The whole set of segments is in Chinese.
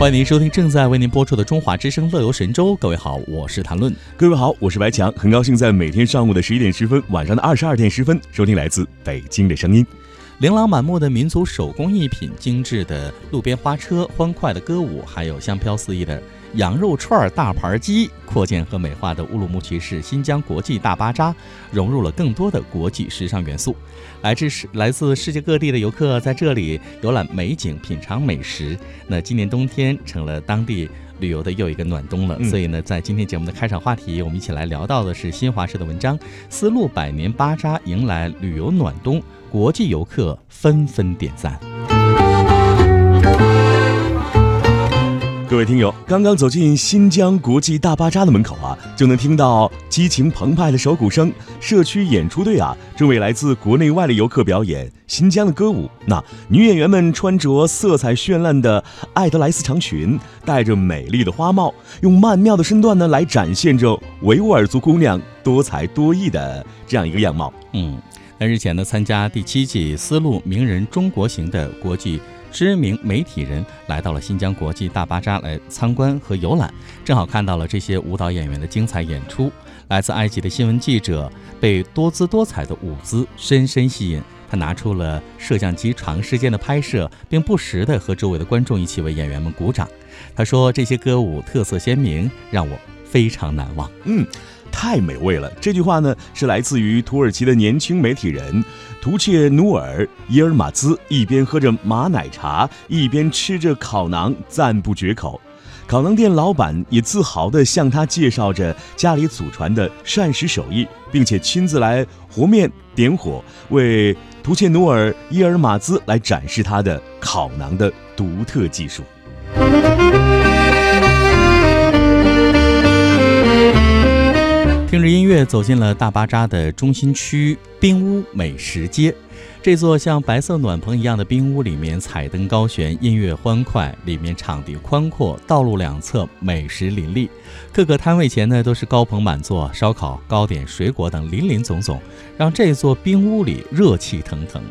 欢迎您收听正在为您播出的《中华之声·乐游神州》。各位好，我是谭论。各位好，我是白强。很高兴在每天上午的十一点十分，晚上的二十二点十分，收听来自北京的声音。琳琅满目的民族手工艺品、精致的路边花车、欢快的歌舞，还有香飘四溢的羊肉串、大盘鸡，扩建和美化的乌鲁木齐市新疆国际大巴扎，融入了更多的国际时尚元素。来自世来自世界各地的游客在这里游览美景、品尝美食。那今年冬天成了当地旅游的又一个暖冬了，所以呢，在今天节目的开场话题，我们一起来聊到的是新华社的文章：丝路百年巴扎迎来旅游暖冬。国际游客纷纷点赞。各位听友，刚刚走进新疆国际大巴扎的门口啊，就能听到激情澎湃的手鼓声。社区演出队啊，正为来自国内外的游客表演新疆的歌舞。那女演员们穿着色彩绚烂的艾德莱斯长裙，戴着美丽的花帽，用曼妙的身段呢，来展现着维吾尔族姑娘多才多艺的这样一个样貌。嗯。那日前呢，参加第七季丝路名人中国行的国际知名媒体人来到了新疆国际大巴扎来参观和游览，正好看到了这些舞蹈演员的精彩演出。来自埃及的新闻记者被多姿多彩的舞姿深深吸引，他拿出了摄像机长时间的拍摄，并不时的和周围的观众一起为演员们鼓掌。他说：“这些歌舞特色鲜明，让我非常难忘。”嗯。太美味了！这句话呢，是来自于土耳其的年轻媒体人图切努尔伊尔马兹，一边喝着马奶茶，一边吃着烤馕，赞不绝口。烤馕店老板也自豪地向他介绍着家里祖传的膳食手艺，并且亲自来和面、点火，为图切努尔伊尔马兹来展示他的烤馕的独特技术。听着音乐，走进了大巴扎的中心区冰屋美食街。这座像白色暖棚一样的冰屋里面，彩灯高悬，音乐欢快，里面场地宽阔，道路两侧美食林立。各个摊位前呢，都是高朋满座，烧烤、糕点、水果等林林总总，让这座冰屋里热气腾腾。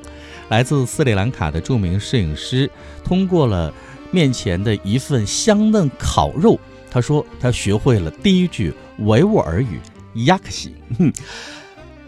来自斯里兰卡的著名摄影师，通过了面前的一份香嫩烤肉，他说他学会了第一句维吾尔语。亚克西，哼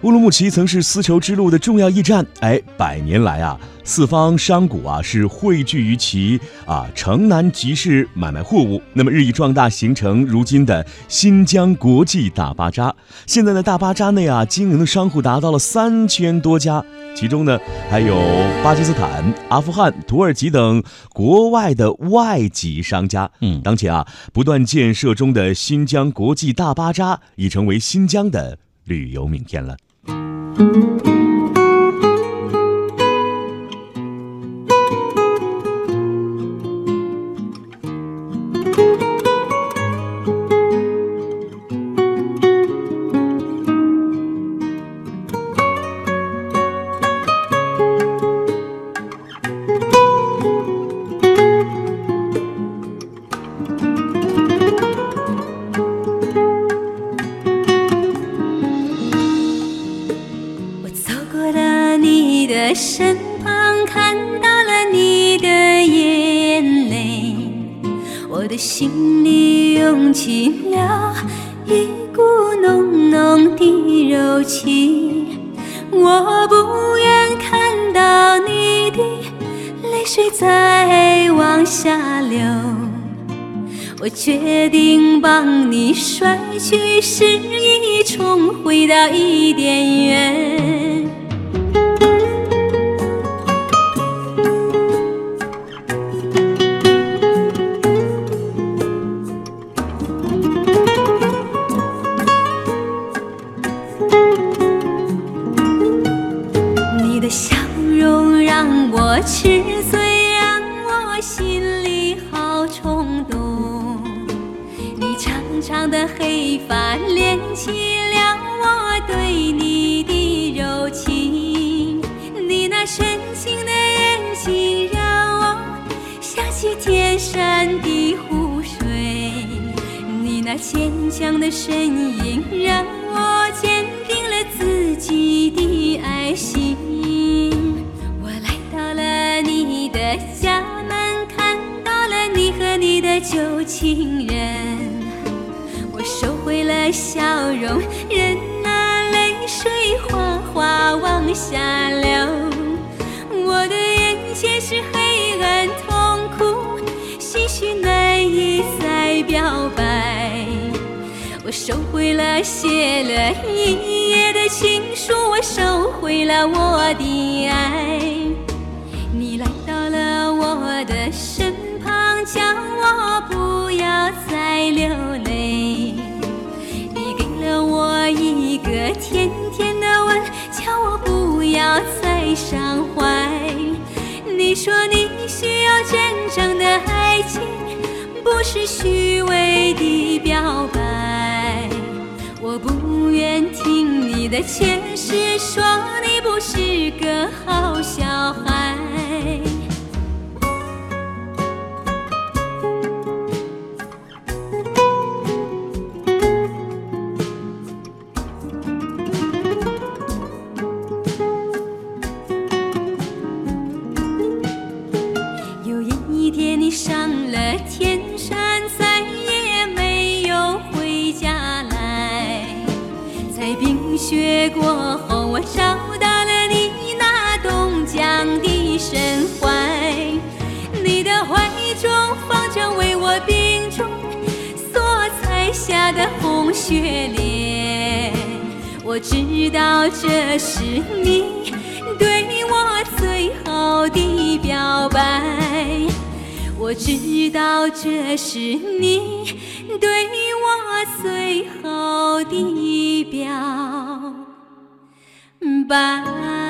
乌鲁木齐曾是丝绸之路的重要驿站。哎，百年来啊，四方商贾啊是汇聚于其啊城南集市买卖货物，那么日益壮大，形成如今的新疆国际大巴扎。现在的大巴扎内啊，经营的商户达到了三千多家，其中呢还有巴基斯坦、阿富汗、土耳其等国外的外籍商家。嗯，当前啊，不断建设中的新疆国际大巴扎已成为新疆的旅游名片了。thank you. 在身旁看到了你的眼泪，我的心里涌起了一股浓浓的柔情。我不愿看到你的泪水再往下流，我决定帮你甩去失意，重回到一点缘。我心里好冲动，你长长。的黑发连起了我对你的柔情，你那深情的眼睛让我想起天山的湖水，你那坚强的身影让我坚定了自己的爱心。情人，我收回了笑容，任那泪水哗哗往下流。我的眼前是黑暗痛苦，心绪难以再表白。我收回了写了一夜的情书，我收回了我的爱。伤怀。你说你需要真正的爱情，不是虚伪的表白。我不愿听你的解释，说你不是个好小孩。雪过后，我找到了你那冻僵的身怀。你的怀中放着为我冰中所采下的红雪莲。我知道这是你对我最好的表白，我知道这是你对我最好的表白。